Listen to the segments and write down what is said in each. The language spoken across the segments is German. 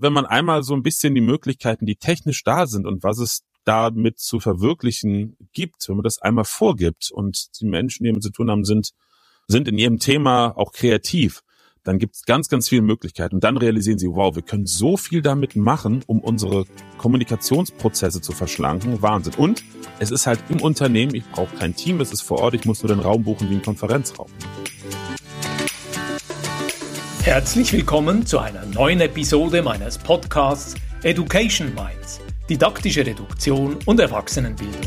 wenn man einmal so ein bisschen die Möglichkeiten, die technisch da sind und was es damit zu verwirklichen gibt, wenn man das einmal vorgibt und die Menschen, die damit zu tun haben, sind, sind in ihrem Thema auch kreativ, dann gibt es ganz, ganz viele Möglichkeiten. Und dann realisieren sie, wow, wir können so viel damit machen, um unsere Kommunikationsprozesse zu verschlanken. Wahnsinn. Und es ist halt im Unternehmen, ich brauche kein Team, es ist vor Ort, ich muss nur den Raum buchen wie ein Konferenzraum. Herzlich willkommen zu einer neuen Episode meines Podcasts Education Minds, didaktische Reduktion und Erwachsenenbildung.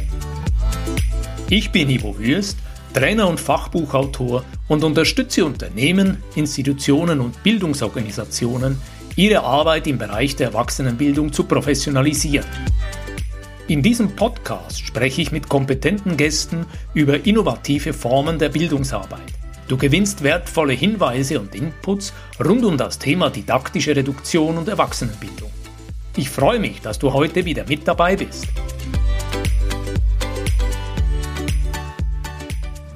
Ich bin Ivo Würst, Trainer und Fachbuchautor und unterstütze Unternehmen, Institutionen und Bildungsorganisationen, ihre Arbeit im Bereich der Erwachsenenbildung zu professionalisieren. In diesem Podcast spreche ich mit kompetenten Gästen über innovative Formen der Bildungsarbeit Du gewinnst wertvolle Hinweise und Inputs rund um das Thema didaktische Reduktion und Erwachsenenbildung. Ich freue mich, dass du heute wieder mit dabei bist.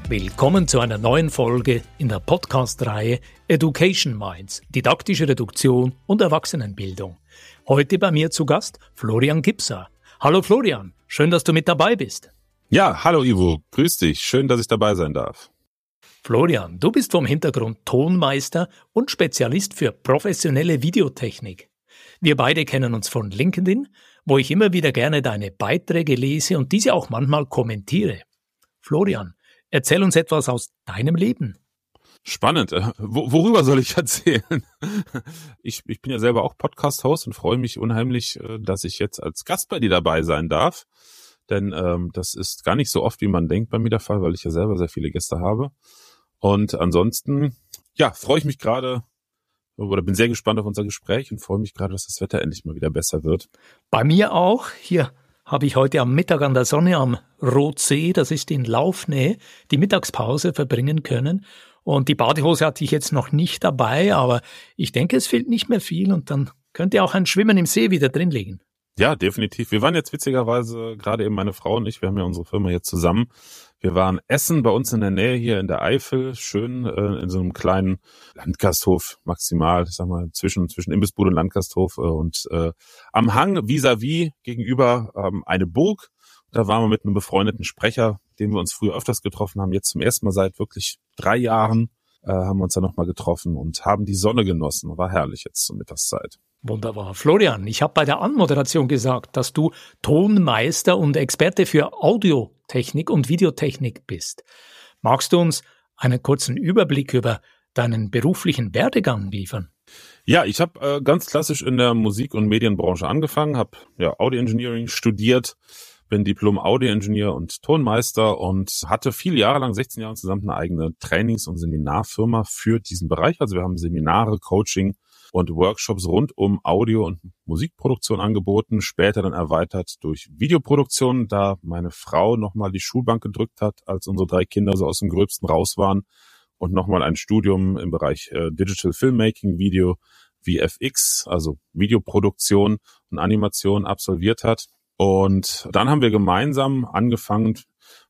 Willkommen zu einer neuen Folge in der Podcast-Reihe Education Minds, didaktische Reduktion und Erwachsenenbildung. Heute bei mir zu Gast Florian Gipser. Hallo Florian, schön, dass du mit dabei bist. Ja, hallo Ivo, grüß dich, schön, dass ich dabei sein darf. Florian, du bist vom Hintergrund Tonmeister und Spezialist für professionelle Videotechnik. Wir beide kennen uns von LinkedIn, wo ich immer wieder gerne deine Beiträge lese und diese auch manchmal kommentiere. Florian, erzähl uns etwas aus deinem Leben. Spannend. Äh, worüber soll ich erzählen? Ich, ich bin ja selber auch Podcast-Host und freue mich unheimlich, äh, dass ich jetzt als Gast bei dir dabei sein darf. Denn ähm, das ist gar nicht so oft, wie man denkt bei mir der Fall, weil ich ja selber sehr viele Gäste habe. Und ansonsten, ja, freue ich mich gerade oder bin sehr gespannt auf unser Gespräch und freue mich gerade, dass das Wetter endlich mal wieder besser wird. Bei mir auch. Hier habe ich heute am Mittag an der Sonne am Rotsee, das ist in Laufnähe, die Mittagspause verbringen können. Und die Badehose hatte ich jetzt noch nicht dabei, aber ich denke, es fehlt nicht mehr viel und dann könnte auch ein Schwimmen im See wieder drin liegen. Ja, definitiv. Wir waren jetzt witzigerweise, gerade eben meine Frau und ich, wir haben ja unsere Firma jetzt zusammen. Wir waren essen bei uns in der Nähe hier in der Eifel, schön äh, in so einem kleinen Landgasthof maximal, ich sag mal, zwischen, zwischen Imbissbude und Landgasthof äh, und äh, am Hang vis-à-vis -vis gegenüber ähm, eine Burg. Da waren wir mit einem befreundeten Sprecher, den wir uns früher öfters getroffen haben, jetzt zum ersten Mal seit wirklich drei Jahren äh, haben wir uns da nochmal getroffen und haben die Sonne genossen. War herrlich jetzt zur Mittagszeit. Wunderbar. Florian, ich habe bei der Anmoderation gesagt, dass du Tonmeister und Experte für Audiotechnik und Videotechnik bist. Magst du uns einen kurzen Überblick über deinen beruflichen Werdegang liefern? Ja, ich habe äh, ganz klassisch in der Musik- und Medienbranche angefangen, habe ja Audio Engineering studiert, bin Diplom-Audio-Ingenieur und Tonmeister und hatte viele Jahre lang, 16 Jahre zusammen, eine eigene Trainings- und Seminarfirma für diesen Bereich. Also wir haben Seminare, Coaching und Workshops rund um Audio- und Musikproduktion angeboten, später dann erweitert durch Videoproduktion, da meine Frau nochmal die Schulbank gedrückt hat, als unsere drei Kinder so aus dem Gröbsten raus waren und nochmal ein Studium im Bereich äh, Digital Filmmaking, Video, VFX, also Videoproduktion und Animation absolviert hat. Und dann haben wir gemeinsam angefangen,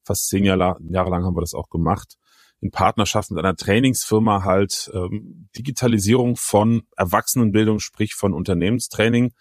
fast zehn Jahre, Jahre lang haben wir das auch gemacht, in Partnerschaft mit einer Trainingsfirma halt ähm, Digitalisierung von Erwachsenenbildung, sprich von Unternehmenstraining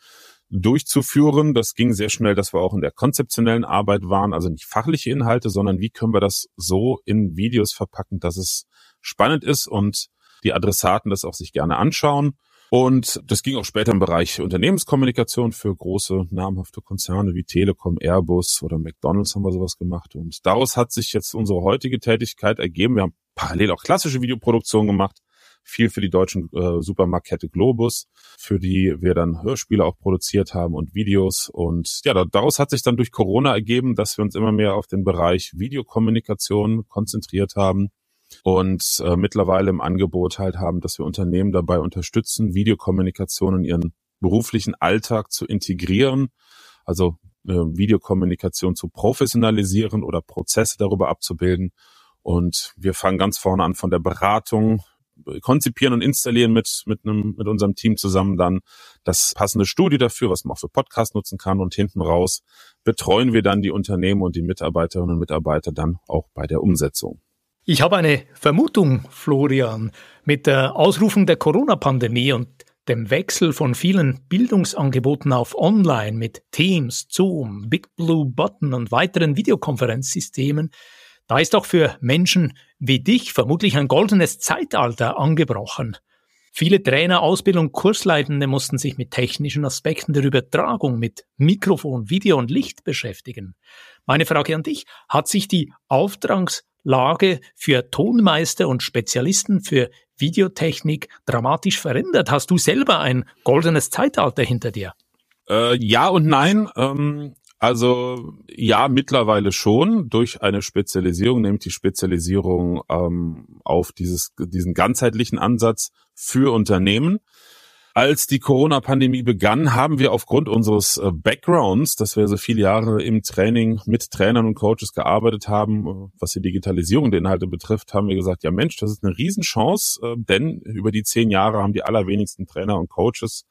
durchzuführen. Das ging sehr schnell, dass wir auch in der konzeptionellen Arbeit waren, also nicht fachliche Inhalte, sondern wie können wir das so in Videos verpacken, dass es spannend ist und die Adressaten das auch sich gerne anschauen. Und das ging auch später im Bereich Unternehmenskommunikation für große namhafte Konzerne wie Telekom, Airbus oder McDonald's haben wir sowas gemacht. Und daraus hat sich jetzt unsere heutige Tätigkeit ergeben. Wir haben parallel auch klassische Videoproduktion gemacht, viel für die deutschen äh, Supermarktkette Globus, für die wir dann Hörspiele auch produziert haben und Videos. Und ja, daraus hat sich dann durch Corona ergeben, dass wir uns immer mehr auf den Bereich Videokommunikation konzentriert haben und äh, mittlerweile im Angebot halt haben, dass wir Unternehmen dabei unterstützen, Videokommunikation in ihren beruflichen Alltag zu integrieren, also äh, Videokommunikation zu professionalisieren oder Prozesse darüber abzubilden. Und wir fangen ganz vorne an von der Beratung, konzipieren und installieren mit, mit, einem, mit unserem Team zusammen dann das passende Studio dafür, was man auch für Podcast nutzen kann. Und hinten raus betreuen wir dann die Unternehmen und die Mitarbeiterinnen und Mitarbeiter dann auch bei der Umsetzung. Ich habe eine Vermutung, Florian, mit der Ausrufung der Corona-Pandemie und dem Wechsel von vielen Bildungsangeboten auf Online mit Teams, Zoom, Big Blue Button und weiteren Videokonferenzsystemen, da ist auch für Menschen wie dich vermutlich ein goldenes Zeitalter angebrochen. Viele Trainer, Ausbildung, Kursleitende mussten sich mit technischen Aspekten der Übertragung mit Mikrofon, Video und Licht beschäftigen. Meine Frage an dich, hat sich die Auftragslage für Tonmeister und Spezialisten für Videotechnik dramatisch verändert? Hast du selber ein goldenes Zeitalter hinter dir? Äh, ja und nein. Ähm, also ja, mittlerweile schon durch eine Spezialisierung, nämlich die Spezialisierung ähm, auf dieses, diesen ganzheitlichen Ansatz für Unternehmen. Als die Corona-Pandemie begann, haben wir aufgrund unseres äh, Backgrounds, dass wir so viele Jahre im Training mit Trainern und Coaches gearbeitet haben, äh, was die Digitalisierung der Inhalte betrifft, haben wir gesagt, ja Mensch, das ist eine Riesenchance, äh, denn über die zehn Jahre haben die allerwenigsten Trainer und Coaches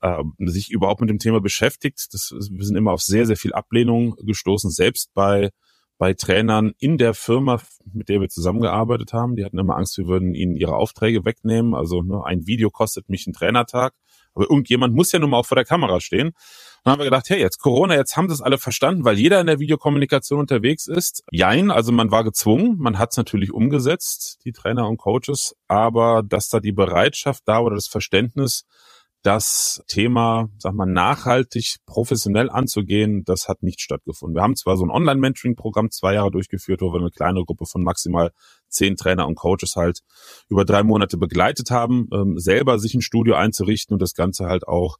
äh, sich überhaupt mit dem Thema beschäftigt. Das, wir sind immer auf sehr, sehr viel Ablehnung gestoßen, selbst bei bei Trainern in der Firma, mit der wir zusammengearbeitet haben. Die hatten immer Angst, wir würden ihnen ihre Aufträge wegnehmen. Also ne, ein Video kostet mich einen Trainertag. Aber irgendjemand muss ja nun mal auch vor der Kamera stehen. Dann haben wir gedacht, hey, jetzt Corona, jetzt haben es alle verstanden, weil jeder in der Videokommunikation unterwegs ist. Jein, also man war gezwungen, man hat es natürlich umgesetzt, die Trainer und Coaches, aber dass da die Bereitschaft da oder das Verständnis das Thema, sag mal, nachhaltig professionell anzugehen, das hat nicht stattgefunden. Wir haben zwar so ein Online-Mentoring-Programm zwei Jahre durchgeführt, wo wir eine kleine Gruppe von maximal zehn Trainer und Coaches halt über drei Monate begleitet haben, ähm, selber sich ein Studio einzurichten und das Ganze halt auch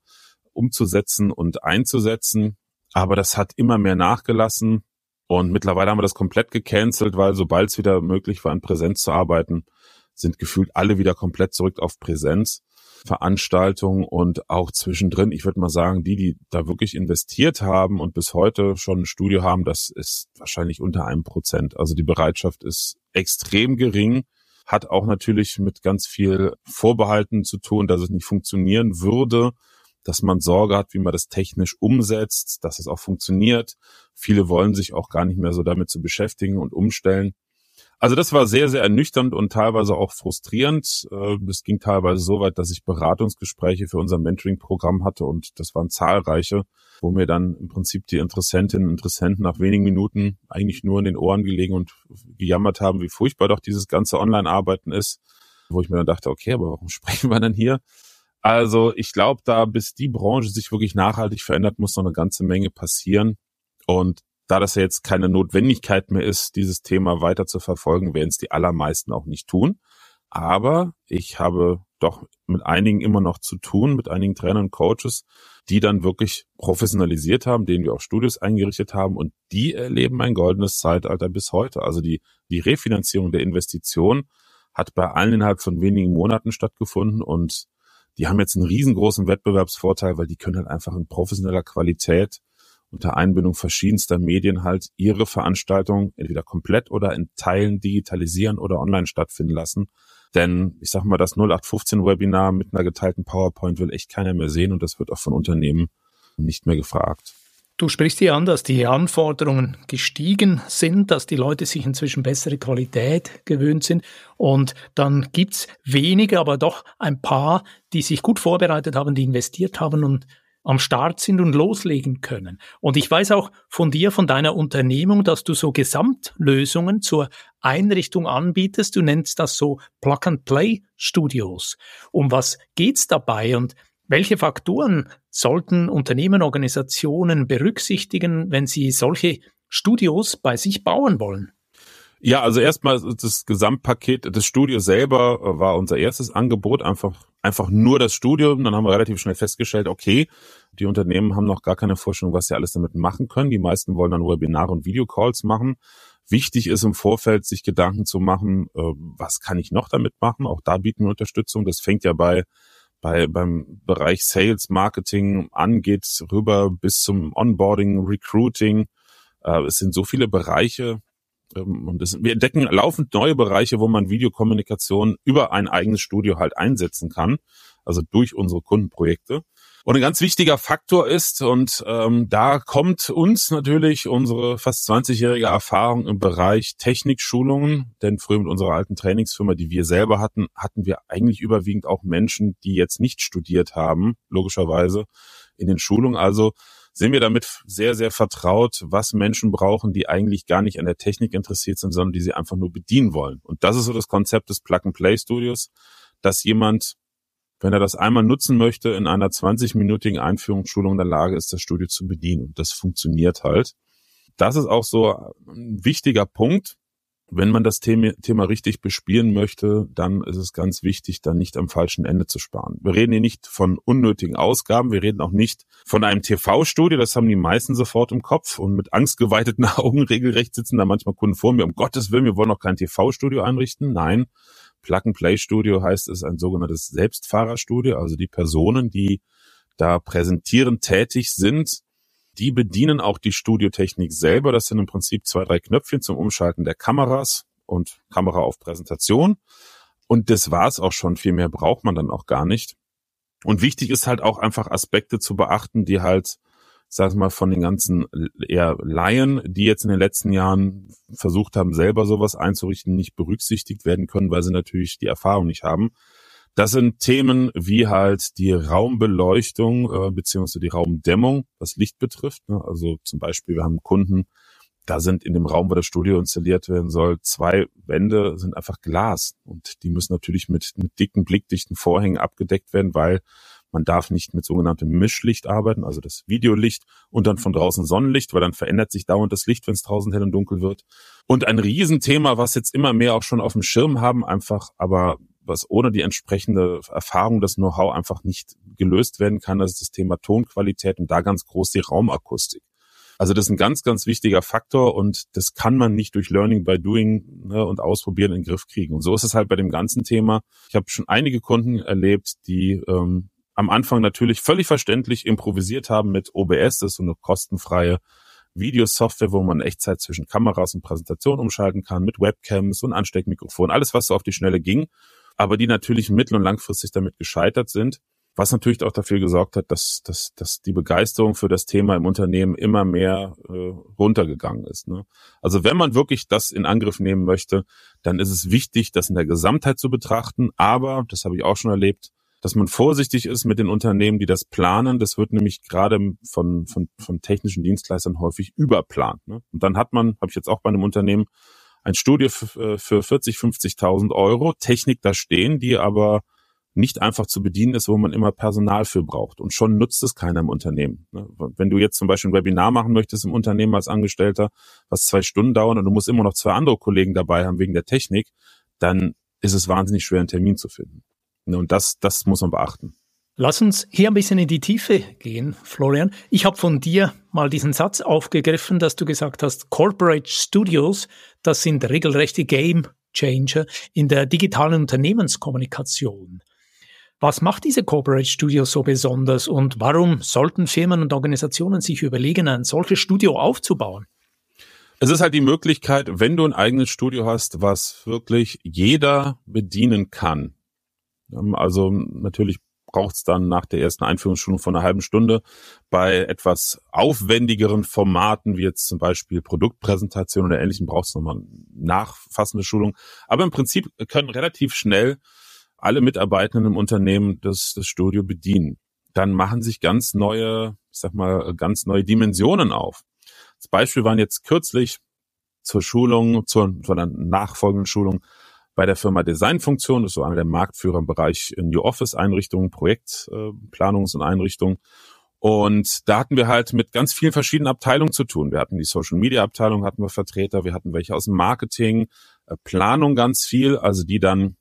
umzusetzen und einzusetzen. Aber das hat immer mehr nachgelassen und mittlerweile haben wir das komplett gecancelt, weil sobald es wieder möglich war, in Präsenz zu arbeiten, sind gefühlt alle wieder komplett zurück auf Präsenz. Veranstaltungen und auch zwischendrin, ich würde mal sagen, die, die da wirklich investiert haben und bis heute schon ein Studio haben, das ist wahrscheinlich unter einem Prozent. Also die Bereitschaft ist extrem gering, hat auch natürlich mit ganz viel Vorbehalten zu tun, dass es nicht funktionieren würde, dass man Sorge hat, wie man das technisch umsetzt, dass es auch funktioniert. Viele wollen sich auch gar nicht mehr so damit zu beschäftigen und umstellen. Also das war sehr, sehr ernüchternd und teilweise auch frustrierend. Es äh, ging teilweise so weit, dass ich Beratungsgespräche für unser Mentoring-Programm hatte und das waren zahlreiche, wo mir dann im Prinzip die Interessentinnen und Interessenten nach wenigen Minuten eigentlich nur in den Ohren gelegen und gejammert haben, wie furchtbar doch dieses ganze Online-Arbeiten ist, wo ich mir dann dachte, okay, aber warum sprechen wir dann hier? Also ich glaube, da bis die Branche sich wirklich nachhaltig verändert, muss noch eine ganze Menge passieren. Und da das ja jetzt keine Notwendigkeit mehr ist, dieses Thema weiter zu verfolgen, werden es die allermeisten auch nicht tun. Aber ich habe doch mit einigen immer noch zu tun, mit einigen Trainern und Coaches, die dann wirklich professionalisiert haben, denen wir auch Studios eingerichtet haben und die erleben ein goldenes Zeitalter bis heute. Also die, die Refinanzierung der Investition hat bei allen innerhalb von wenigen Monaten stattgefunden und die haben jetzt einen riesengroßen Wettbewerbsvorteil, weil die können halt einfach in professioneller Qualität unter Einbindung verschiedenster Medien halt ihre Veranstaltung entweder komplett oder in Teilen digitalisieren oder online stattfinden lassen. Denn ich sag mal, das 0815 Webinar mit einer geteilten PowerPoint will echt keiner mehr sehen und das wird auch von Unternehmen nicht mehr gefragt. Du sprichst hier an, dass die Anforderungen gestiegen sind, dass die Leute sich inzwischen bessere Qualität gewöhnt sind. Und dann gibt's wenige, aber doch ein paar, die sich gut vorbereitet haben, die investiert haben und am Start sind und loslegen können. Und ich weiß auch von dir, von deiner Unternehmung, dass du so Gesamtlösungen zur Einrichtung anbietest. Du nennst das so Plug-and-Play-Studios. Um was geht's dabei und welche Faktoren sollten Unternehmen, Organisationen berücksichtigen, wenn sie solche Studios bei sich bauen wollen? Ja, also erstmal das Gesamtpaket, das Studio selber äh, war unser erstes Angebot, einfach einfach nur das Studium. Dann haben wir relativ schnell festgestellt, okay, die Unternehmen haben noch gar keine Vorstellung, was sie alles damit machen können. Die meisten wollen dann Webinare und Videocalls machen. Wichtig ist im Vorfeld, sich Gedanken zu machen, äh, was kann ich noch damit machen? Auch da bieten wir Unterstützung. Das fängt ja bei bei, beim Bereich Sales, Marketing an, geht rüber bis zum Onboarding, Recruiting. Äh, es sind so viele Bereiche, und das, wir entdecken laufend neue Bereiche, wo man Videokommunikation über ein eigenes Studio halt einsetzen kann, also durch unsere Kundenprojekte. Und ein ganz wichtiger Faktor ist, und ähm, da kommt uns natürlich unsere fast 20-jährige Erfahrung im Bereich Technikschulungen, denn früher mit unserer alten Trainingsfirma, die wir selber hatten, hatten wir eigentlich überwiegend auch Menschen, die jetzt nicht studiert haben, logischerweise in den Schulungen. Also sind wir damit sehr, sehr vertraut, was Menschen brauchen, die eigentlich gar nicht an der Technik interessiert sind, sondern die sie einfach nur bedienen wollen. Und das ist so das Konzept des Plug-and-Play-Studios, dass jemand wenn er das einmal nutzen möchte, in einer 20-minütigen Einführungsschulung in der Lage ist, das Studio zu bedienen. Und das funktioniert halt. Das ist auch so ein wichtiger Punkt. Wenn man das Thema, Thema richtig bespielen möchte, dann ist es ganz wichtig, dann nicht am falschen Ende zu sparen. Wir reden hier nicht von unnötigen Ausgaben, wir reden auch nicht von einem TV-Studio, das haben die meisten sofort im Kopf und mit angstgeweiteten Augen regelrecht sitzen da manchmal Kunden vor mir, um Gottes Willen, wir wollen noch kein TV-Studio einrichten. Nein, Plug-and-Play-Studio heißt es ein sogenanntes Selbstfahrerstudio, also die Personen, die da präsentierend tätig sind, die bedienen auch die Studiotechnik selber. Das sind im Prinzip zwei, drei Knöpfchen zum Umschalten der Kameras und Kamera auf Präsentation. Und das war's auch schon. Viel mehr braucht man dann auch gar nicht. Und wichtig ist halt auch einfach Aspekte zu beachten, die halt sag ich mal, von den ganzen eher Laien, die jetzt in den letzten Jahren versucht haben, selber sowas einzurichten, nicht berücksichtigt werden können, weil sie natürlich die Erfahrung nicht haben. Das sind Themen wie halt die Raumbeleuchtung äh, beziehungsweise die Raumdämmung, was Licht betrifft. Ne? Also zum Beispiel, wir haben Kunden, da sind in dem Raum, wo das Studio installiert werden soll, zwei Wände sind einfach Glas und die müssen natürlich mit, mit dicken, blickdichten Vorhängen abgedeckt werden, weil man darf nicht mit sogenanntem Mischlicht arbeiten, also das Videolicht und dann von draußen Sonnenlicht, weil dann verändert sich dauernd das Licht, wenn es draußen hell und dunkel wird. Und ein Riesenthema, was jetzt immer mehr auch schon auf dem Schirm haben, einfach, aber was ohne die entsprechende Erfahrung, das Know-how einfach nicht gelöst werden kann, das ist das Thema Tonqualität und da ganz groß die Raumakustik. Also das ist ein ganz, ganz wichtiger Faktor und das kann man nicht durch Learning by Doing ne, und Ausprobieren in den Griff kriegen. Und so ist es halt bei dem ganzen Thema. Ich habe schon einige Kunden erlebt, die ähm, am Anfang natürlich völlig verständlich improvisiert haben mit OBS, das ist so eine kostenfreie Videosoftware, wo man Echtzeit zwischen Kameras und Präsentation umschalten kann, mit Webcams und Ansteckmikrofon, alles, was so auf die Schnelle ging, aber die natürlich mittel- und langfristig damit gescheitert sind, was natürlich auch dafür gesorgt hat, dass, dass, dass die Begeisterung für das Thema im Unternehmen immer mehr äh, runtergegangen ist. Ne? Also wenn man wirklich das in Angriff nehmen möchte, dann ist es wichtig, das in der Gesamtheit zu betrachten, aber, das habe ich auch schon erlebt, dass man vorsichtig ist mit den Unternehmen, die das planen. Das wird nämlich gerade von, von, von technischen Dienstleistern häufig überplant. Ne? Und dann hat man, habe ich jetzt auch bei einem Unternehmen, ein Studio für, äh, für 40, 50.000 Euro, Technik da stehen, die aber nicht einfach zu bedienen ist, wo man immer Personal für braucht. Und schon nutzt es keiner im Unternehmen. Ne? Wenn du jetzt zum Beispiel ein Webinar machen möchtest im Unternehmen als Angestellter, was zwei Stunden dauert und du musst immer noch zwei andere Kollegen dabei haben wegen der Technik, dann ist es wahnsinnig schwer, einen Termin zu finden. Und das, das muss man beachten. Lass uns hier ein bisschen in die Tiefe gehen, Florian. Ich habe von dir mal diesen Satz aufgegriffen, dass du gesagt hast, Corporate Studios, das sind regelrechte Game Changer in der digitalen Unternehmenskommunikation. Was macht diese Corporate Studios so besonders und warum sollten Firmen und Organisationen sich überlegen, ein solches Studio aufzubauen? Es ist halt die Möglichkeit, wenn du ein eigenes Studio hast, was wirklich jeder bedienen kann, ähm, also natürlich braucht es dann nach der ersten Einführungsschulung von einer halben Stunde bei etwas aufwendigeren Formaten, wie jetzt zum Beispiel Produktpräsentation oder ähnlichem, braucht es nochmal nachfassende Schulung. Aber im Prinzip können relativ schnell alle Mitarbeitenden im Unternehmen das, das Studio bedienen. Dann machen sich ganz neue, ich sag mal, ganz neue Dimensionen auf. Das Beispiel waren jetzt kürzlich zur Schulung, zur, zur nachfolgenden Schulung bei der Firma Designfunktion, das ist so einer der Marktführer im Bereich New Office Einrichtungen, Projektplanungs- und Einrichtungen. Und da hatten wir halt mit ganz vielen verschiedenen Abteilungen zu tun. Wir hatten die Social Media Abteilung, hatten wir Vertreter, wir hatten welche aus dem Marketing, äh, Planung ganz viel, also die dann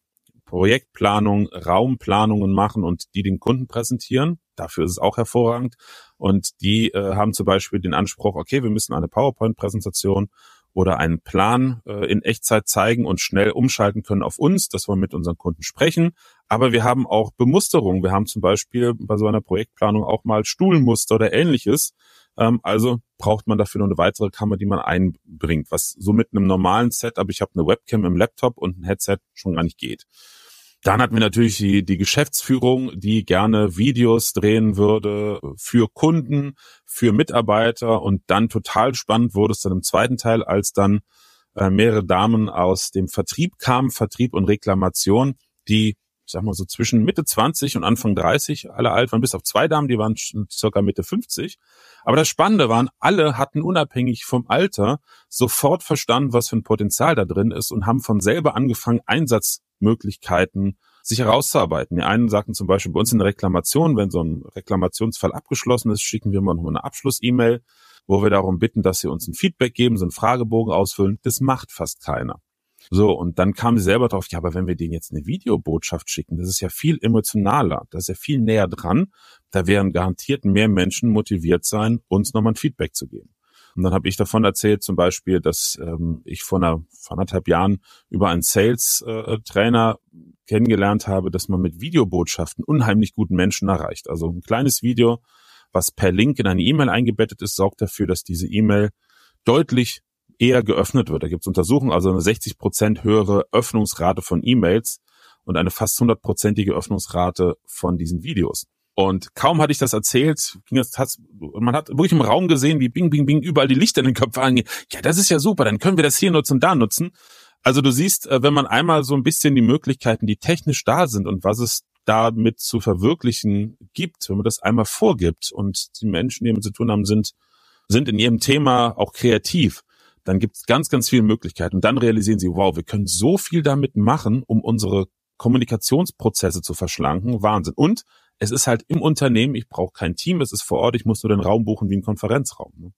Projektplanung, Raumplanungen machen und die den Kunden präsentieren. Dafür ist es auch hervorragend. Und die äh, haben zum Beispiel den Anspruch, okay, wir müssen eine PowerPoint-Präsentation oder einen Plan äh, in Echtzeit zeigen und schnell umschalten können auf uns, dass wir mit unseren Kunden sprechen. Aber wir haben auch Bemusterung. Wir haben zum Beispiel bei so einer Projektplanung auch mal Stuhlmuster oder ähnliches. Ähm, also braucht man dafür noch eine weitere Kammer, die man einbringt, was so mit einem normalen Setup, ich habe eine Webcam im Laptop und ein Headset schon gar nicht geht. Dann hatten wir natürlich die, die Geschäftsführung, die gerne Videos drehen würde für Kunden, für Mitarbeiter. Und dann total spannend wurde es dann im zweiten Teil, als dann äh, mehrere Damen aus dem Vertrieb kamen, Vertrieb und Reklamation, die ich sag mal so zwischen Mitte 20 und Anfang 30, alle alt waren, bis auf zwei Damen, die waren circa Mitte 50. Aber das Spannende waren, alle hatten unabhängig vom Alter sofort verstanden, was für ein Potenzial da drin ist und haben von selber angefangen, Einsatzmöglichkeiten sich herauszuarbeiten. Die einen sagten zum Beispiel bei uns in der Reklamation, wenn so ein Reklamationsfall abgeschlossen ist, schicken wir mal noch eine Abschluss-E-Mail, wo wir darum bitten, dass sie uns ein Feedback geben, so einen Fragebogen ausfüllen. Das macht fast keiner. So, und dann kam sie selber drauf, ja, aber wenn wir denen jetzt eine Videobotschaft schicken, das ist ja viel emotionaler, das ist ja viel näher dran, da wären garantiert mehr Menschen motiviert sein, uns nochmal ein Feedback zu geben. Und dann habe ich davon erzählt, zum Beispiel, dass ähm, ich vor, einer, vor anderthalb Jahren über einen Sales-Trainer äh, kennengelernt habe, dass man mit Videobotschaften unheimlich guten Menschen erreicht. Also ein kleines Video, was per Link in eine E-Mail eingebettet ist, sorgt dafür, dass diese E-Mail deutlich eher geöffnet wird. Da gibt es Untersuchungen, also eine 60 Prozent höhere Öffnungsrate von E-Mails und eine fast hundertprozentige Öffnungsrate von diesen Videos. Und kaum hatte ich das erzählt, ging es, man hat wirklich im Raum gesehen, wie bing, bing, bing, überall die Lichter in den Köpfen angehen. Ja, das ist ja super, dann können wir das hier nutzen, da nutzen. Also du siehst, äh, wenn man einmal so ein bisschen die Möglichkeiten, die technisch da sind und was es damit zu verwirklichen gibt, wenn man das einmal vorgibt und die Menschen, die damit zu tun haben, sind, sind in ihrem Thema auch kreativ, dann gibt es ganz, ganz viele Möglichkeiten. Und dann realisieren sie, wow, wir können so viel damit machen, um unsere Kommunikationsprozesse zu verschlanken. Wahnsinn. Und es ist halt im Unternehmen, ich brauche kein Team, es ist vor Ort, ich muss nur den Raum buchen wie ein Konferenzraum. Ne?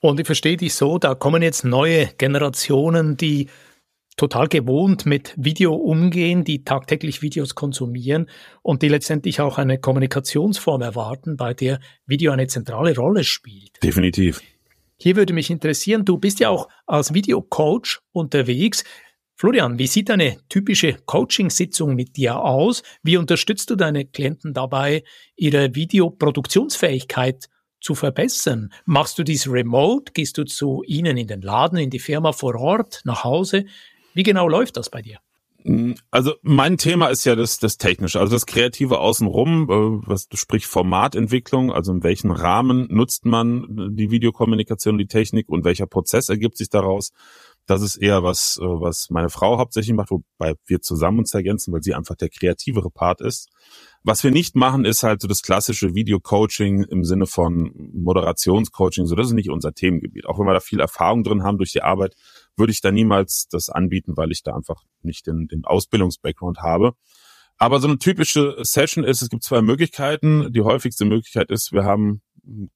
Und ich verstehe dich so, da kommen jetzt neue Generationen, die total gewohnt mit Video umgehen, die tagtäglich Videos konsumieren und die letztendlich auch eine Kommunikationsform erwarten, bei der Video eine zentrale Rolle spielt. Definitiv. Hier würde mich interessieren, du bist ja auch als Videocoach unterwegs. Florian, wie sieht eine typische Coaching-Sitzung mit dir aus? Wie unterstützt du deine Klienten dabei, ihre Videoproduktionsfähigkeit zu verbessern? Machst du dies remote? Gehst du zu ihnen in den Laden, in die Firma vor Ort, nach Hause? Wie genau läuft das bei dir? Also mein Thema ist ja das, das Technische, also das Kreative außenrum, äh, was sprich Formatentwicklung, also in welchem Rahmen nutzt man die Videokommunikation, die Technik und welcher Prozess ergibt sich daraus. Das ist eher was, äh, was meine Frau hauptsächlich macht, wobei wir zusammen uns ergänzen, weil sie einfach der kreativere Part ist. Was wir nicht machen, ist halt so das klassische Video-Coaching im Sinne von Moderationscoaching. So, das ist nicht unser Themengebiet. Auch wenn wir da viel Erfahrung drin haben durch die Arbeit, würde ich da niemals das anbieten, weil ich da einfach nicht den, den Ausbildungs-Background habe. Aber so eine typische Session ist, es gibt zwei Möglichkeiten. Die häufigste Möglichkeit ist, wir haben,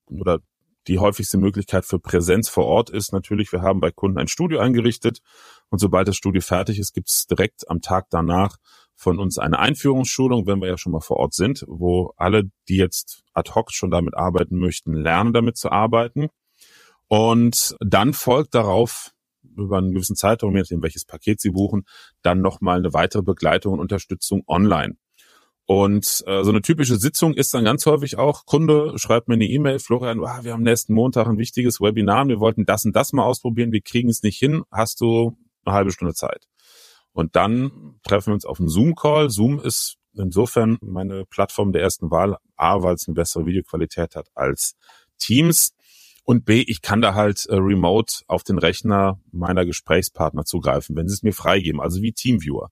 oder die häufigste Möglichkeit für Präsenz vor Ort ist natürlich, wir haben bei Kunden ein Studio eingerichtet und sobald das Studio fertig ist, gibt es direkt am Tag danach von uns eine Einführungsschulung, wenn wir ja schon mal vor Ort sind, wo alle, die jetzt ad hoc schon damit arbeiten möchten, lernen damit zu arbeiten. Und dann folgt darauf über einen gewissen Zeitraum, je nachdem welches Paket Sie buchen, dann nochmal eine weitere Begleitung und Unterstützung online. Und äh, so eine typische Sitzung ist dann ganz häufig auch, Kunde schreibt mir eine E-Mail, Florian, ah, wir haben nächsten Montag ein wichtiges Webinar, wir wollten das und das mal ausprobieren, wir kriegen es nicht hin, hast du eine halbe Stunde Zeit. Und dann treffen wir uns auf einen Zoom-Call. Zoom ist insofern meine Plattform der ersten Wahl. A, weil es eine bessere Videoqualität hat als Teams. Und B, ich kann da halt äh, remote auf den Rechner meiner Gesprächspartner zugreifen, wenn sie es mir freigeben, also wie Teamviewer.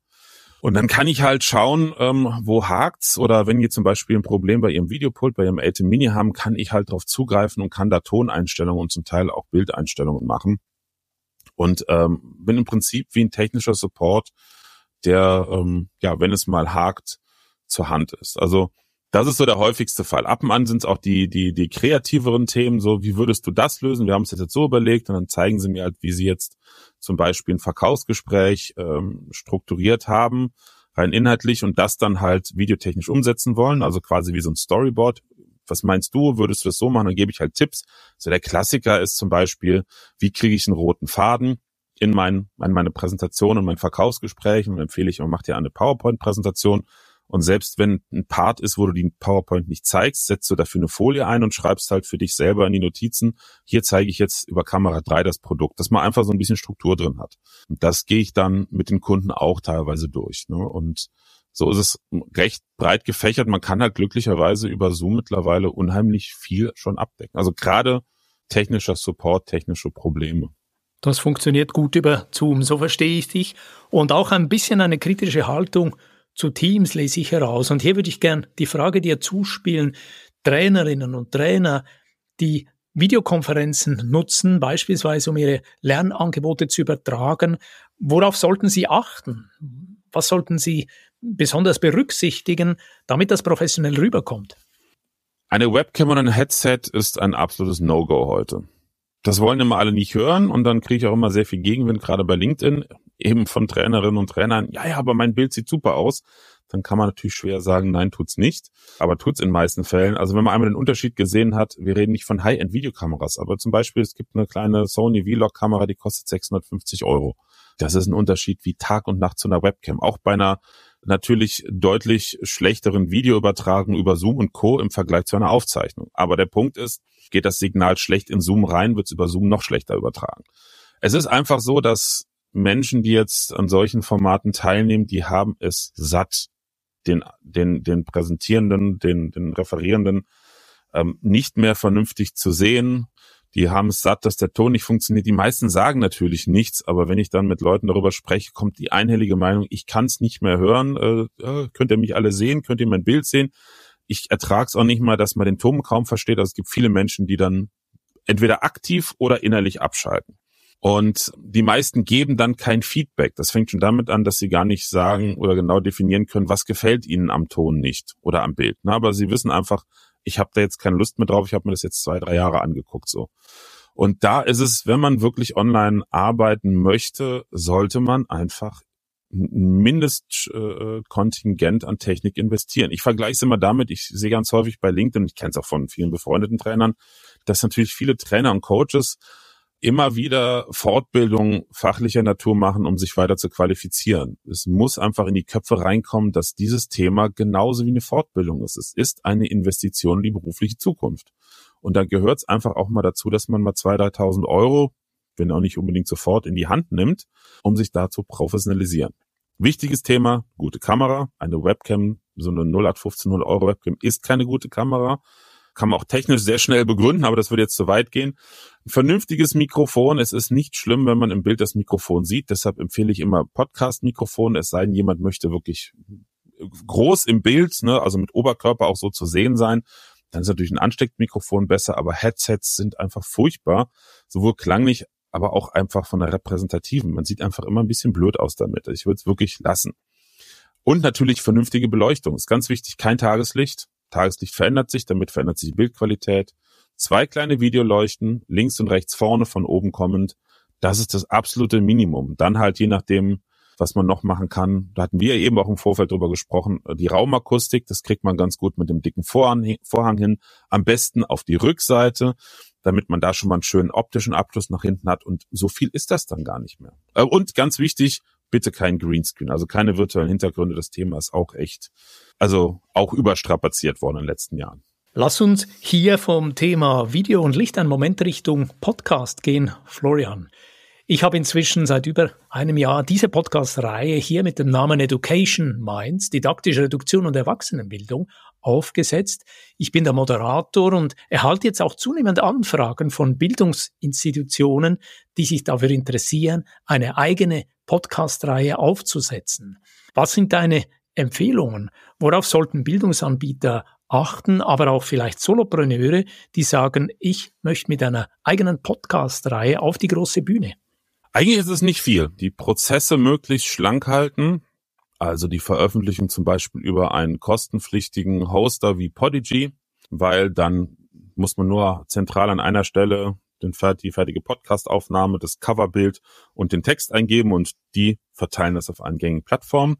Und dann kann ich halt schauen, ähm, wo hakt's oder wenn die zum Beispiel ein Problem bei ihrem Videopult, bei ihrem ATEM Mini haben, kann ich halt darauf zugreifen und kann da Toneinstellungen und zum Teil auch Bildeinstellungen machen und ähm, bin im Prinzip wie ein technischer Support, der, ähm, ja, wenn es mal hakt, zur Hand ist. Also das ist so der häufigste Fall. Ab und an sind es auch die, die, die kreativeren Themen, so wie würdest du das lösen? Wir haben es jetzt so überlegt und dann zeigen sie mir halt, wie sie jetzt zum Beispiel ein Verkaufsgespräch ähm, strukturiert haben, rein inhaltlich und das dann halt videotechnisch umsetzen wollen, also quasi wie so ein Storyboard was meinst du, würdest du das so machen? Dann gebe ich halt Tipps. So der Klassiker ist zum Beispiel, wie kriege ich einen roten Faden in, mein, in meine Präsentation und mein Verkaufsgespräch und empfehle ich, man macht ja eine PowerPoint-Präsentation und selbst wenn ein Part ist, wo du die PowerPoint nicht zeigst, setzt du dafür eine Folie ein und schreibst halt für dich selber in die Notizen, hier zeige ich jetzt über Kamera 3 das Produkt, dass man einfach so ein bisschen Struktur drin hat. Und das gehe ich dann mit den Kunden auch teilweise durch. Ne? Und So ist es recht breit gefächert. Man kann halt glücklicherweise über Zoom mittlerweile unheimlich viel schon abdecken. Also gerade technischer Support, technische Probleme. Das funktioniert gut über Zoom, so verstehe ich dich. Und auch ein bisschen eine kritische Haltung zu Teams lese ich heraus. Und hier würde ich gern die Frage dir zuspielen. Trainerinnen und Trainer, die Videokonferenzen nutzen, beispielsweise um ihre Lernangebote zu übertragen, worauf sollten sie achten? Was sollten sie besonders berücksichtigen, damit das professionell rüberkommt? Eine Webcam und ein Headset ist ein absolutes No-Go heute. Das wollen immer alle nicht hören und dann kriege ich auch immer sehr viel Gegenwind, gerade bei LinkedIn, eben von Trainerinnen und Trainern. Ja, ja, aber mein Bild sieht super aus. Dann kann man natürlich schwer sagen, nein, tut's nicht. Aber tut's in meisten Fällen. Also wenn man einmal den Unterschied gesehen hat, wir reden nicht von High-End-Videokameras, aber zum Beispiel, es gibt eine kleine Sony Vlog-Kamera, die kostet 650 Euro. Das ist ein Unterschied wie Tag und Nacht zu einer Webcam. Auch bei einer natürlich deutlich schlechteren Videoübertragung über Zoom und Co. im Vergleich zu einer Aufzeichnung. Aber der Punkt ist, geht das Signal schlecht in Zoom rein, wird es über Zoom noch schlechter übertragen. Es ist einfach so, dass Menschen, die jetzt an solchen Formaten teilnehmen, die haben es satt, den, den, den Präsentierenden, den, den Referierenden ähm, nicht mehr vernünftig zu sehen, die haben es satt, dass der Ton nicht funktioniert. Die meisten sagen natürlich nichts, aber wenn ich dann mit Leuten darüber spreche, kommt die einhellige Meinung, ich kann es nicht mehr hören. Äh, könnt ihr mich alle sehen? Könnt ihr mein Bild sehen? Ich ertrage es auch nicht mal, dass man den Ton kaum versteht. Also es gibt viele Menschen, die dann entweder aktiv oder innerlich abschalten. Und die meisten geben dann kein Feedback. Das fängt schon damit an, dass sie gar nicht sagen oder genau definieren können, was gefällt ihnen am Ton nicht oder am Bild. Aber sie wissen einfach, ich habe da jetzt keine Lust mehr drauf, ich habe mir das jetzt zwei, drei Jahre angeguckt so. Und da ist es, wenn man wirklich online arbeiten möchte, sollte man einfach ein Mindestkontingent an Technik investieren. Ich vergleiche es immer damit, ich sehe ganz häufig bei LinkedIn, ich kenne es auch von vielen befreundeten Trainern, dass natürlich viele Trainer und Coaches immer wieder Fortbildung fachlicher Natur machen, um sich weiter zu qualifizieren. Es muss einfach in die Köpfe reinkommen, dass dieses Thema genauso wie eine Fortbildung ist. Es ist eine Investition in die berufliche Zukunft. Und da gehört es einfach auch mal dazu, dass man mal 2.000, 3.000 Euro, wenn auch nicht unbedingt sofort, in die Hand nimmt, um sich da zu professionalisieren. Wichtiges Thema, gute Kamera. Eine Webcam, so eine 0815 Euro Webcam ist keine gute Kamera kann man auch technisch sehr schnell begründen, aber das würde jetzt zu weit gehen. Ein vernünftiges Mikrofon. Es ist nicht schlimm, wenn man im Bild das Mikrofon sieht. Deshalb empfehle ich immer Podcast-Mikrofon. Es sei denn, jemand möchte wirklich groß im Bild, ne, also mit Oberkörper auch so zu sehen sein. Dann ist natürlich ein Ansteckmikrofon besser, aber Headsets sind einfach furchtbar. Sowohl klanglich, aber auch einfach von der repräsentativen. Man sieht einfach immer ein bisschen blöd aus damit. Ich würde es wirklich lassen. Und natürlich vernünftige Beleuchtung. Ist ganz wichtig, kein Tageslicht. Tageslicht verändert sich, damit verändert sich die Bildqualität. Zwei kleine Videoleuchten, links und rechts vorne, von oben kommend. Das ist das absolute Minimum. Dann halt je nachdem, was man noch machen kann. Da hatten wir eben auch im Vorfeld drüber gesprochen. Die Raumakustik, das kriegt man ganz gut mit dem dicken Vorhang, Vorhang hin. Am besten auf die Rückseite, damit man da schon mal einen schönen optischen Abschluss nach hinten hat. Und so viel ist das dann gar nicht mehr. Äh, und ganz wichtig, bitte kein Greenscreen, also keine virtuellen Hintergründe. Das Thema ist auch echt, also auch überstrapaziert worden in den letzten Jahren. Lass uns hier vom Thema Video und Licht einen Moment Richtung Podcast gehen, Florian. Ich habe inzwischen seit über einem Jahr diese Podcast-Reihe hier mit dem Namen Education Minds, didaktische Reduktion und Erwachsenenbildung, aufgesetzt. Ich bin der Moderator und erhalte jetzt auch zunehmend Anfragen von Bildungsinstitutionen, die sich dafür interessieren, eine eigene Podcast-Reihe aufzusetzen. Was sind deine Empfehlungen? Worauf sollten Bildungsanbieter achten, aber auch vielleicht Solopreneure, die sagen, ich möchte mit einer eigenen Podcast-Reihe auf die große Bühne? Eigentlich ist es nicht viel. Die Prozesse möglichst schlank halten, also die Veröffentlichung zum Beispiel über einen kostenpflichtigen Hoster wie Podigy, weil dann muss man nur zentral an einer Stelle die fertige Podcastaufnahme, das Coverbild und den Text eingeben und die verteilen das auf allen gängigen Plattformen.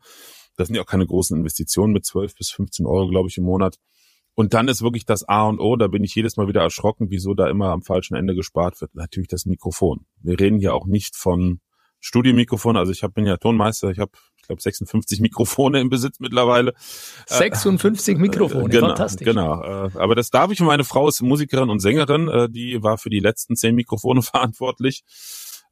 Das sind ja auch keine großen Investitionen mit 12 bis 15 Euro, glaube ich, im Monat. Und dann ist wirklich das A und O, da bin ich jedes Mal wieder erschrocken, wieso da immer am falschen Ende gespart wird. Natürlich das Mikrofon. Wir reden hier auch nicht von Studiomikrofon. Also ich hab, bin ja Tonmeister, ich habe glaube 56 Mikrofone im Besitz mittlerweile. 56 äh, Mikrofone, genau, fantastisch. Genau, äh, aber das darf ich. Meine Frau ist Musikerin und Sängerin, äh, die war für die letzten zehn Mikrofone verantwortlich.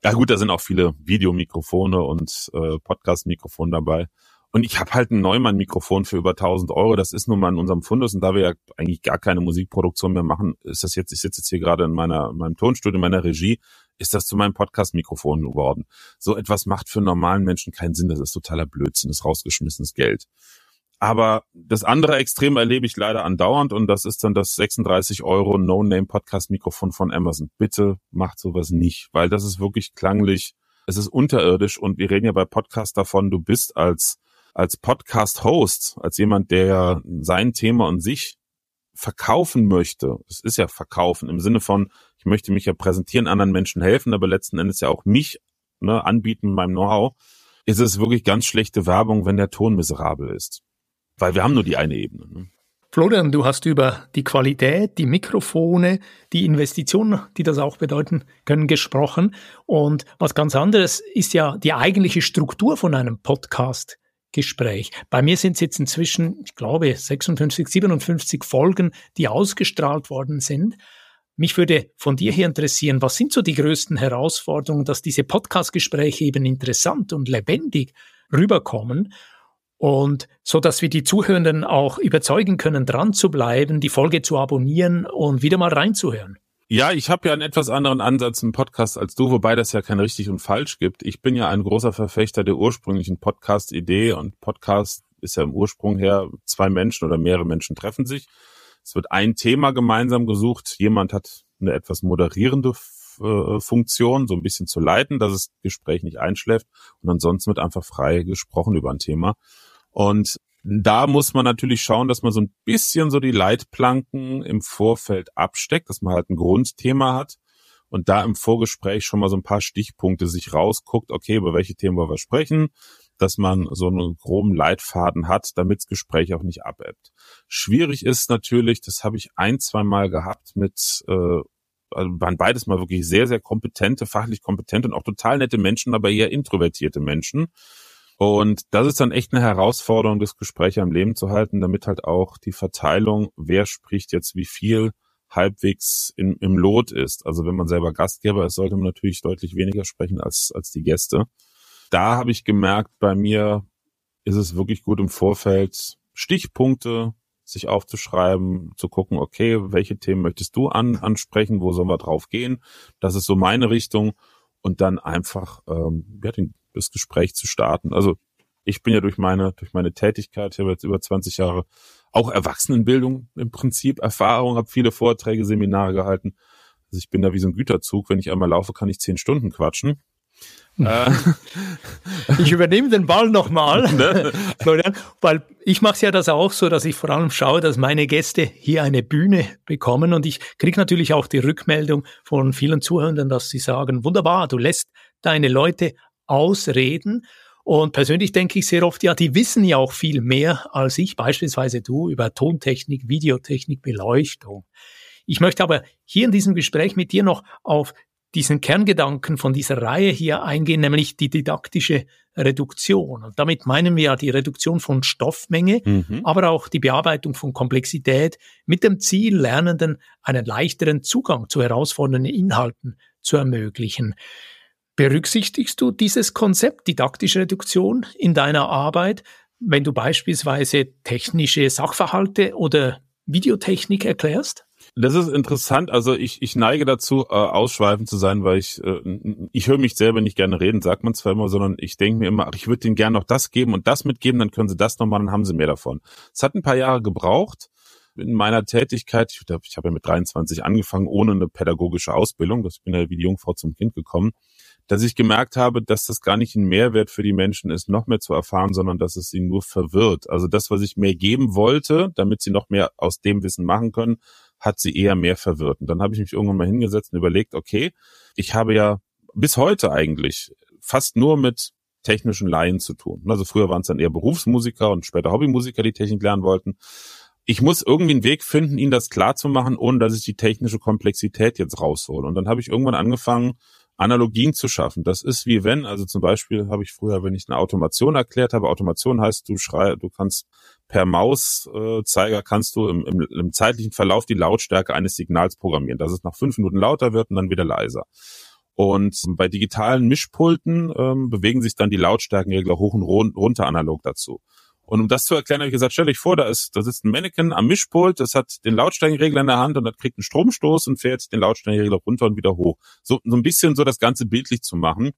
Ja gut, da sind auch viele Videomikrofone und äh, Podcast-Mikrofone dabei. Und ich habe halt ein Neumann-Mikrofon für über 1000 Euro. Das ist nun mal in unserem Fundus. Und da wir ja eigentlich gar keine Musikproduktion mehr machen, ist das jetzt, ich sitze jetzt hier gerade in meiner, in meinem Tonstudio, in meiner Regie, ist das zu meinem Podcast-Mikrofon geworden. So etwas macht für normalen Menschen keinen Sinn. Das ist totaler Blödsinn, das ist rausgeschmissenes Geld. Aber das andere Extrem erlebe ich leider andauernd und das ist dann das 36 Euro No-Name-Podcast-Mikrofon von Amazon. Bitte macht sowas nicht, weil das ist wirklich klanglich, es ist unterirdisch und wir reden ja bei Podcast davon, du bist als als Podcast-Host, als jemand, der sein Thema und sich verkaufen möchte, es ist ja verkaufen im Sinne von, ich möchte mich ja präsentieren, anderen Menschen helfen, aber letzten Endes ja auch mich ne, anbieten mit meinem Know-how, ist es wirklich ganz schlechte Werbung, wenn der Ton miserabel ist. Weil wir haben nur die eine Ebene. Ne? Florian, du hast über die Qualität, die Mikrofone, die Investitionen, die das auch bedeuten können, gesprochen. Und was ganz anderes ist ja die eigentliche Struktur von einem Podcast. Gespräch. Bei mir sind es jetzt inzwischen, ich glaube, 56, 57 Folgen, die ausgestrahlt worden sind. Mich würde von dir hier interessieren, was sind so die größten Herausforderungen, dass diese Podcast-Gespräche eben interessant und lebendig rüberkommen und so, dass wir die Zuhörenden auch überzeugen können, dran zu bleiben, die Folge zu abonnieren und wieder mal reinzuhören. Ja, ich habe ja einen etwas anderen Ansatz im Podcast als du, wobei das ja kein richtig und falsch gibt. Ich bin ja ein großer Verfechter der ursprünglichen Podcast-Idee und Podcast ist ja im Ursprung her, zwei Menschen oder mehrere Menschen treffen sich. Es wird ein Thema gemeinsam gesucht. Jemand hat eine etwas moderierende äh, Funktion, so ein bisschen zu leiten, dass das Gespräch nicht einschläft und ansonsten wird einfach frei gesprochen über ein Thema. Und da muss man natürlich schauen, dass man so ein bisschen so die Leitplanken im Vorfeld absteckt, dass man halt ein Grundthema hat und da im Vorgespräch schon mal so ein paar Stichpunkte sich rausguckt, okay, über welche Themen wollen wir sprechen, dass man so einen groben Leitfaden hat, damit das Gespräch auch nicht abebbt. Schwierig ist natürlich, das habe ich ein, zwei Mal gehabt mit, äh, also waren beides mal wirklich sehr, sehr kompetente, fachlich kompetente und auch total nette Menschen, aber eher introvertierte Menschen und das ist dann echt eine Herausforderung, das Gespräch am Leben zu halten, damit halt auch die Verteilung, wer spricht jetzt wie viel, halbwegs in, im Lot ist. Also wenn man selber Gastgeber ist, sollte man natürlich deutlich weniger sprechen als, als die Gäste. Da habe ich gemerkt, bei mir ist es wirklich gut im Vorfeld Stichpunkte sich aufzuschreiben, zu gucken, okay, welche Themen möchtest du an, ansprechen, wo sollen wir drauf gehen? Das ist so meine Richtung. Und dann einfach ähm, ja, den das Gespräch zu starten. Also ich bin ja durch meine, durch meine Tätigkeit, ich habe jetzt über 20 Jahre auch Erwachsenenbildung im Prinzip, Erfahrung, habe viele Vorträge, Seminare gehalten. Also ich bin da wie so ein Güterzug. Wenn ich einmal laufe, kann ich zehn Stunden quatschen. Äh. ich übernehme den Ball nochmal, ne? Florian, weil ich mache ja das auch so, dass ich vor allem schaue, dass meine Gäste hier eine Bühne bekommen und ich kriege natürlich auch die Rückmeldung von vielen Zuhörern, dass sie sagen, wunderbar, du lässt deine Leute ausreden. Und persönlich denke ich sehr oft, ja, die wissen ja auch viel mehr als ich, beispielsweise du, über Tontechnik, Videotechnik, Beleuchtung. Ich möchte aber hier in diesem Gespräch mit dir noch auf diesen Kerngedanken von dieser Reihe hier eingehen, nämlich die didaktische Reduktion. Und damit meinen wir ja die Reduktion von Stoffmenge, mhm. aber auch die Bearbeitung von Komplexität mit dem Ziel, Lernenden einen leichteren Zugang zu herausfordernden Inhalten zu ermöglichen. Berücksichtigst du dieses Konzept didaktische Reduktion in deiner Arbeit, wenn du beispielsweise technische Sachverhalte oder Videotechnik erklärst? Das ist interessant. Also ich, ich neige dazu, äh, ausschweifend zu sein, weil ich, äh, ich höre mich selber nicht gerne reden, sagt man zwar immer, sondern ich denke mir immer, ach, ich würde denen gerne noch das geben und das mitgeben, dann können sie das nochmal, dann haben sie mehr davon. Es hat ein paar Jahre gebraucht in meiner Tätigkeit. Ich, ich habe ja mit 23 angefangen, ohne eine pädagogische Ausbildung. Das bin ja wie die Jungfrau zum Kind gekommen dass ich gemerkt habe, dass das gar nicht ein Mehrwert für die Menschen ist, noch mehr zu erfahren, sondern dass es sie nur verwirrt. Also das, was ich mehr geben wollte, damit sie noch mehr aus dem Wissen machen können, hat sie eher mehr verwirrt. Und dann habe ich mich irgendwann mal hingesetzt und überlegt, okay, ich habe ja bis heute eigentlich fast nur mit technischen Laien zu tun. Also früher waren es dann eher Berufsmusiker und später Hobbymusiker, die Technik lernen wollten. Ich muss irgendwie einen Weg finden, ihnen das klar zu machen, ohne dass ich die technische Komplexität jetzt raushole. Und dann habe ich irgendwann angefangen, Analogien zu schaffen. Das ist wie wenn, also zum Beispiel habe ich früher, wenn ich eine Automation erklärt habe, Automation heißt, du schrei, du kannst per Mauszeiger kannst du im, im, im zeitlichen Verlauf die Lautstärke eines Signals programmieren, dass es nach fünf Minuten lauter wird und dann wieder leiser. Und bei digitalen Mischpulten ähm, bewegen sich dann die Lautstärkenregler hoch und runter analog dazu. Und um das zu erklären, habe ich gesagt, stell dich vor, da ist, da sitzt ein Mannequin am Mischpult, das hat den Lautstärkenregler in der Hand und das kriegt einen Stromstoß und fährt den Lautstärkenregler runter und wieder hoch. So, so ein bisschen so das Ganze bildlich zu machen.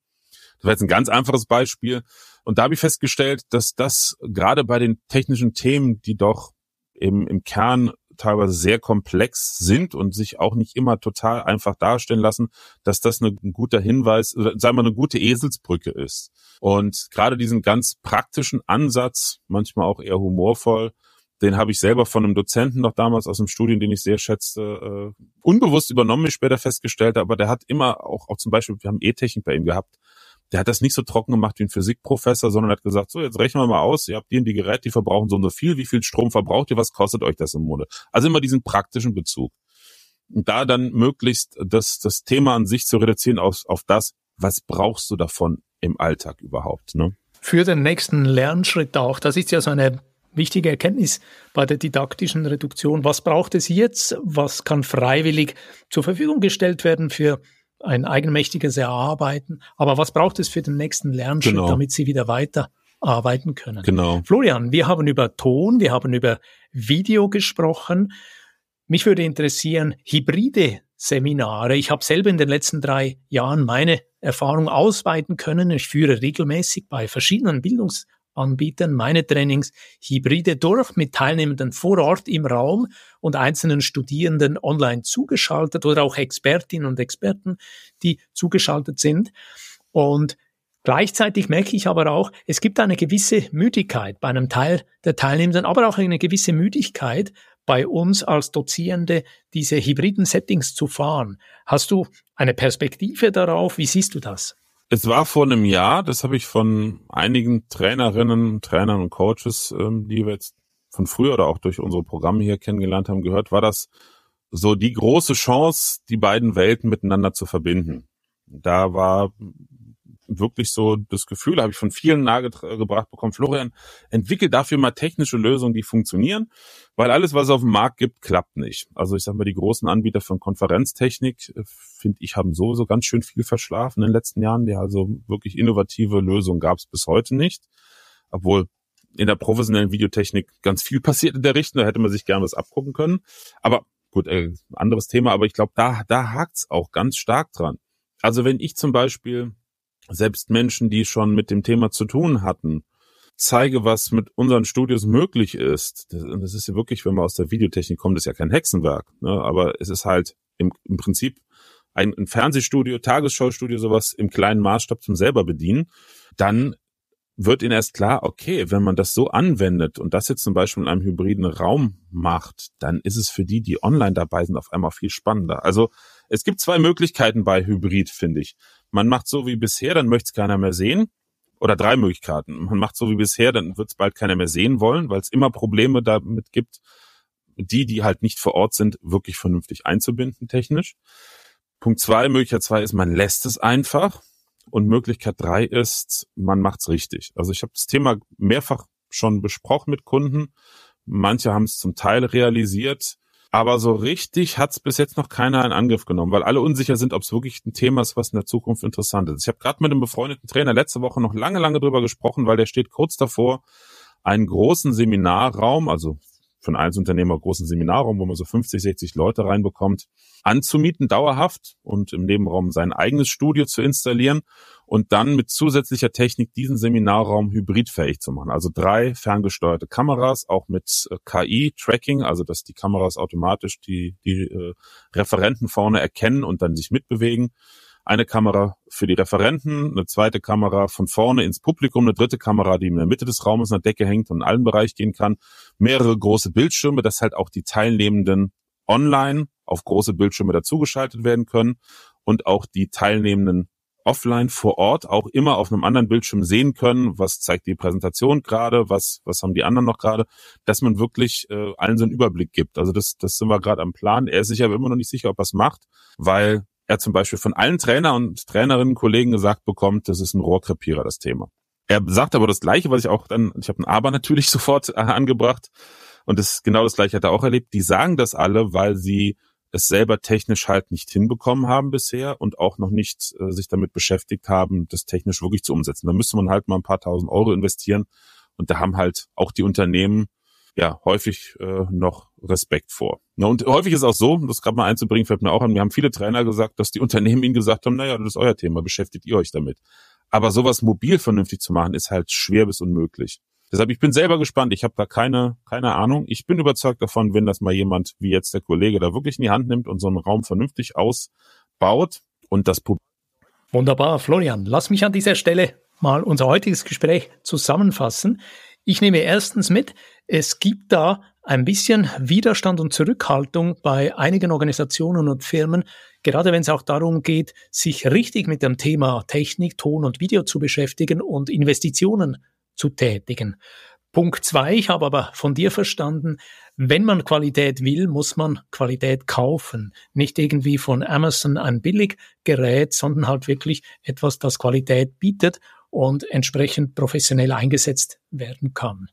Das war jetzt ein ganz einfaches Beispiel. Und da habe ich festgestellt, dass das gerade bei den technischen Themen, die doch im, im Kern teilweise sehr komplex sind und sich auch nicht immer total einfach darstellen lassen, dass das eine, ein guter Hinweis, sagen wir eine gute Eselsbrücke ist. Und gerade diesen ganz praktischen Ansatz, manchmal auch eher humorvoll, den habe ich selber von einem Dozenten noch damals aus dem Studium, den ich sehr schätzte, äh, unbewusst übernommen, ich später festgestellt, aber der hat immer auch, auch zum Beispiel, wir haben E-Technik bei ihm gehabt, der hat das nicht so trocken gemacht wie ein Physikprofessor, sondern hat gesagt, so, jetzt rechnen wir mal aus, ihr habt und die Geräte, die verbrauchen so und so viel, wie viel Strom verbraucht ihr, was kostet euch das im Monat? Also immer diesen praktischen Bezug. Und da dann möglichst das, das Thema an sich zu reduzieren auf, auf das, was brauchst du davon im Alltag überhaupt, ne? Für den nächsten Lernschritt auch. Das ist ja so eine wichtige Erkenntnis bei der didaktischen Reduktion. Was braucht es jetzt? Was kann freiwillig zur Verfügung gestellt werden für ein eigenmächtiges Erarbeiten. Aber was braucht es für den nächsten Lernschritt, genau. damit Sie wieder weiter arbeiten können? Genau. Florian, wir haben über Ton, wir haben über Video gesprochen. Mich würde interessieren, hybride Seminare. Ich habe selber in den letzten drei Jahren meine Erfahrung ausweiten können. Ich führe regelmäßig bei verschiedenen Bildungs- Anbietern meine Trainings hybride durch mit Teilnehmenden vor Ort im Raum und einzelnen Studierenden online zugeschaltet oder auch Expertinnen und Experten, die zugeschaltet sind. Und Gleichzeitig merke ich aber auch, es gibt eine gewisse Müdigkeit bei einem Teil der Teilnehmenden, aber auch eine gewisse Müdigkeit bei uns als Dozierende, diese hybriden Settings zu fahren. Hast du eine Perspektive darauf? Wie siehst du das? Es war vor einem Jahr, das habe ich von einigen Trainerinnen, Trainern und Coaches, ähm, die wir jetzt von früher oder auch durch unsere Programme hier kennengelernt haben, gehört, war das so die große Chance, die beiden Welten miteinander zu verbinden. Da war wirklich so das Gefühl, habe ich von vielen nahegebracht bekommen, Florian, entwickel dafür mal technische Lösungen, die funktionieren, weil alles, was es auf dem Markt gibt, klappt nicht. Also ich sage mal, die großen Anbieter von Konferenztechnik, äh, finde ich, haben sowieso ganz schön viel verschlafen in den letzten Jahren. Ja, also wirklich innovative Lösungen gab es bis heute nicht, obwohl in der professionellen Videotechnik ganz viel passiert in der Richtung, da hätte man sich gerne was abgucken können. Aber gut, äh, anderes Thema, aber ich glaube, da, da hakt's auch ganz stark dran. Also wenn ich zum Beispiel selbst Menschen, die schon mit dem Thema zu tun hatten, zeige, was mit unseren Studios möglich ist. Das, ist ja wirklich, wenn man aus der Videotechnik kommt, das ist ja kein Hexenwerk. Ne? Aber es ist halt im, im Prinzip ein, ein Fernsehstudio, Tagesschaustudio, sowas im kleinen Maßstab zum selber bedienen. Dann wird ihnen erst klar, okay, wenn man das so anwendet und das jetzt zum Beispiel in einem hybriden Raum macht, dann ist es für die, die online dabei sind, auf einmal viel spannender. Also es gibt zwei Möglichkeiten bei Hybrid, finde ich. Man macht so wie bisher, dann möchte es keiner mehr sehen. Oder drei Möglichkeiten. Man macht so wie bisher, dann wird es bald keiner mehr sehen wollen, weil es immer Probleme damit gibt, die, die halt nicht vor Ort sind, wirklich vernünftig einzubinden technisch. Punkt zwei, Möglichkeit zwei ist, man lässt es einfach. Und Möglichkeit drei ist, man macht's richtig. Also ich habe das Thema mehrfach schon besprochen mit Kunden. Manche haben es zum Teil realisiert. Aber so richtig hat's bis jetzt noch keiner in Angriff genommen, weil alle unsicher sind, ob es wirklich ein Thema ist, was in der Zukunft interessant ist. Ich habe gerade mit einem befreundeten Trainer letzte Woche noch lange, lange drüber gesprochen, weil der steht kurz davor, einen großen Seminarraum, also für einen Einzelunternehmer großen Seminarraum, wo man so 50, 60 Leute reinbekommt, anzumieten, dauerhaft und im Nebenraum sein eigenes Studio zu installieren und dann mit zusätzlicher Technik diesen Seminarraum hybridfähig zu machen. Also drei ferngesteuerte Kameras, auch mit äh, KI-Tracking, also dass die Kameras automatisch die, die äh, Referenten vorne erkennen und dann sich mitbewegen eine Kamera für die Referenten, eine zweite Kamera von vorne ins Publikum, eine dritte Kamera, die in der Mitte des Raumes an der Decke hängt und in allen Bereich gehen kann, mehrere große Bildschirme, dass halt auch die Teilnehmenden online auf große Bildschirme dazugeschaltet werden können und auch die Teilnehmenden offline vor Ort auch immer auf einem anderen Bildschirm sehen können, was zeigt die Präsentation gerade, was was haben die anderen noch gerade, dass man wirklich äh, allen so einen Überblick gibt. Also das das sind wir gerade am Plan. Er ist sich aber immer noch nicht sicher, ob er es macht, weil er zum Beispiel von allen Trainer und Trainerinnen, Kollegen gesagt bekommt, das ist ein Rohrkrepierer, das Thema. Er sagt aber das Gleiche, was ich auch dann, ich habe ein Aber natürlich sofort äh, angebracht und das genau das Gleiche hat er auch erlebt. Die sagen das alle, weil sie es selber technisch halt nicht hinbekommen haben bisher und auch noch nicht äh, sich damit beschäftigt haben, das technisch wirklich zu umsetzen. Da müsste man halt mal ein paar tausend Euro investieren und da haben halt auch die Unternehmen ja häufig äh, noch Respekt vor. Na, und häufig ist auch so, das gerade mal einzubringen, fällt mir auch an, wir haben viele Trainer gesagt, dass die Unternehmen ihnen gesagt haben, naja, das ist euer Thema, beschäftigt ihr euch damit. Aber sowas mobil vernünftig zu machen, ist halt schwer bis unmöglich. Deshalb, ich bin selber gespannt. Ich habe da keine, keine Ahnung. Ich bin überzeugt davon, wenn das mal jemand wie jetzt der Kollege da wirklich in die Hand nimmt und so einen Raum vernünftig ausbaut und das Publikum. Wunderbar, Florian. Lass mich an dieser Stelle mal unser heutiges Gespräch zusammenfassen. Ich nehme erstens mit, es gibt da ein bisschen Widerstand und Zurückhaltung bei einigen Organisationen und Firmen, gerade wenn es auch darum geht, sich richtig mit dem Thema Technik, Ton und Video zu beschäftigen und Investitionen zu tätigen. Punkt zwei, ich habe aber von dir verstanden, wenn man Qualität will, muss man Qualität kaufen. Nicht irgendwie von Amazon ein Billiggerät, sondern halt wirklich etwas, das Qualität bietet und entsprechend professionell eingesetzt werden kann.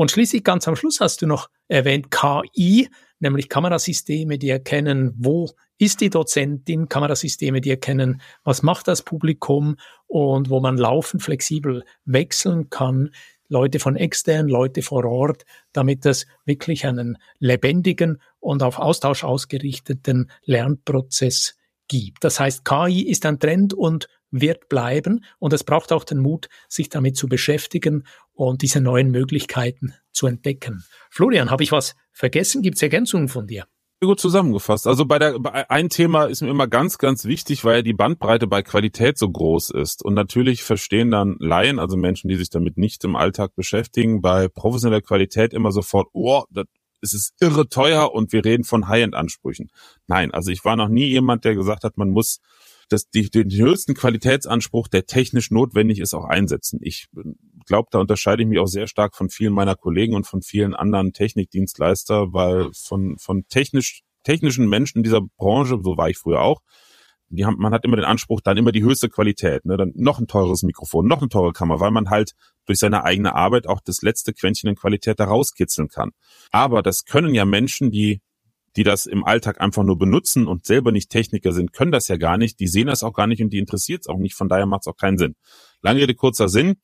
Und schließlich ganz am Schluss hast du noch erwähnt KI, nämlich Kamerasysteme, die erkennen, wo ist die Dozentin, Kamerasysteme, die erkennen, was macht das Publikum und wo man laufend flexibel wechseln kann. Leute von extern, Leute vor Ort, damit es wirklich einen lebendigen und auf Austausch ausgerichteten Lernprozess gibt. Das heißt, KI ist ein Trend und wird bleiben und es braucht auch den Mut, sich damit zu beschäftigen und diese neuen Möglichkeiten zu entdecken. Florian, habe ich was vergessen? Gibt es Ergänzungen von dir? Gut zusammengefasst. Also bei der bei ein Thema ist mir immer ganz, ganz wichtig, weil die Bandbreite bei Qualität so groß ist. Und natürlich verstehen dann Laien, also Menschen, die sich damit nicht im Alltag beschäftigen, bei professioneller Qualität immer sofort, oh, das es ist irre teuer und wir reden von High-End-Ansprüchen. Nein, also ich war noch nie jemand, der gesagt hat, man muss das, die, den höchsten Qualitätsanspruch, der technisch notwendig ist, auch einsetzen. Ich glaube, da unterscheide ich mich auch sehr stark von vielen meiner Kollegen und von vielen anderen Technikdienstleister, weil von, von technisch, technischen Menschen dieser Branche, so war ich früher auch, die haben, man hat immer den Anspruch, dann immer die höchste Qualität, ne? dann noch ein teures Mikrofon, noch eine teure Kamera, weil man halt durch seine eigene Arbeit auch das letzte Quäntchen in Qualität da rauskitzeln kann. Aber das können ja Menschen, die die das im Alltag einfach nur benutzen und selber nicht Techniker sind, können das ja gar nicht. Die sehen das auch gar nicht und die interessiert es auch nicht. Von daher macht es auch keinen Sinn. Lange Rede, kurzer Sinn.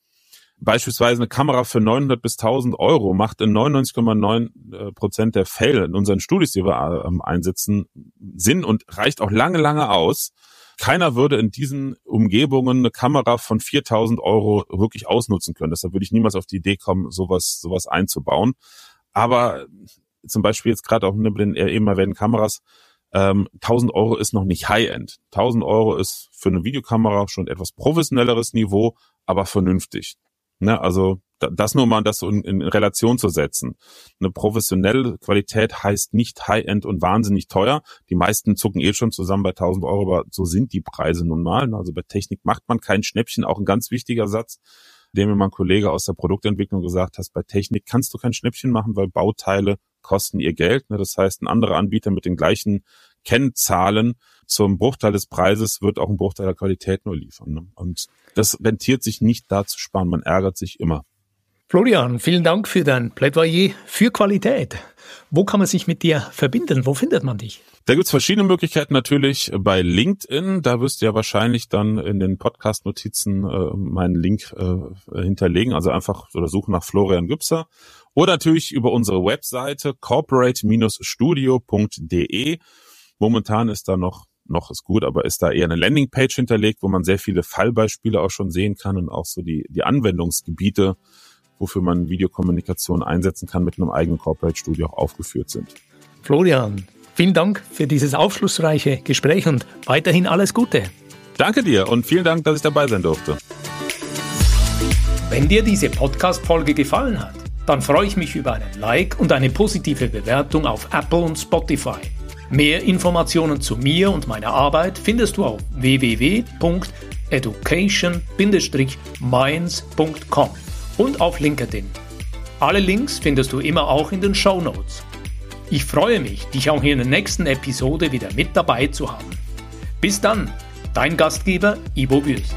Beispielsweise eine Kamera für 900 bis 1000 Euro macht in 99,9 äh, Prozent der Fälle in unseren Studios, die wir ähm, einsetzen, Sinn und reicht auch lange, lange aus. Keiner würde in diesen Umgebungen eine Kamera von 4000 Euro wirklich ausnutzen können. Deshalb würde ich niemals auf die Idee kommen, sowas, sowas einzubauen. Aber zum Beispiel jetzt gerade auch mit den eben erwähnten Kameras, ähm, 1000 Euro ist noch nicht High-End. 1000 Euro ist für eine Videokamera schon etwas professionelleres Niveau, aber vernünftig. Ne, also das nur mal das in, in Relation zu setzen. Eine professionelle Qualität heißt nicht High-End und wahnsinnig teuer. Die meisten zucken eh schon zusammen bei 1000 Euro, aber so sind die Preise nun mal. Also bei Technik macht man kein Schnäppchen, auch ein ganz wichtiger Satz dem mir mein Kollege aus der Produktentwicklung gesagt hat, bei Technik kannst du kein Schnäppchen machen, weil Bauteile kosten ihr Geld. Ne? Das heißt, ein anderer Anbieter mit den gleichen Kennzahlen zum Bruchteil des Preises wird auch ein Bruchteil der Qualität nur liefern. Ne? Und das rentiert sich nicht da zu sparen. Man ärgert sich immer. Florian, vielen Dank für dein Plädoyer für Qualität. Wo kann man sich mit dir verbinden? Wo findet man dich? Da gibt's verschiedene Möglichkeiten natürlich bei LinkedIn. Da wirst du ja wahrscheinlich dann in den Podcast-Notizen äh, meinen Link äh, hinterlegen. Also einfach oder suchen nach Florian Gübser. Oder natürlich über unsere Webseite corporate-studio.de. Momentan ist da noch noch ist gut, aber ist da eher eine Landingpage hinterlegt, wo man sehr viele Fallbeispiele auch schon sehen kann und auch so die, die Anwendungsgebiete wofür man Videokommunikation einsetzen kann, mit einem eigenen Corporate Studio auch aufgeführt sind. Florian, vielen Dank für dieses aufschlussreiche Gespräch und weiterhin alles Gute. Danke dir und vielen Dank, dass ich dabei sein durfte. Wenn dir diese Podcast-Folge gefallen hat, dann freue ich mich über einen Like und eine positive Bewertung auf Apple und Spotify. Mehr Informationen zu mir und meiner Arbeit findest du auf www.education-minds.com und auf LinkedIn. Alle Links findest du immer auch in den Show Notes. Ich freue mich, dich auch in der nächsten Episode wieder mit dabei zu haben. Bis dann, dein Gastgeber Ivo Würst.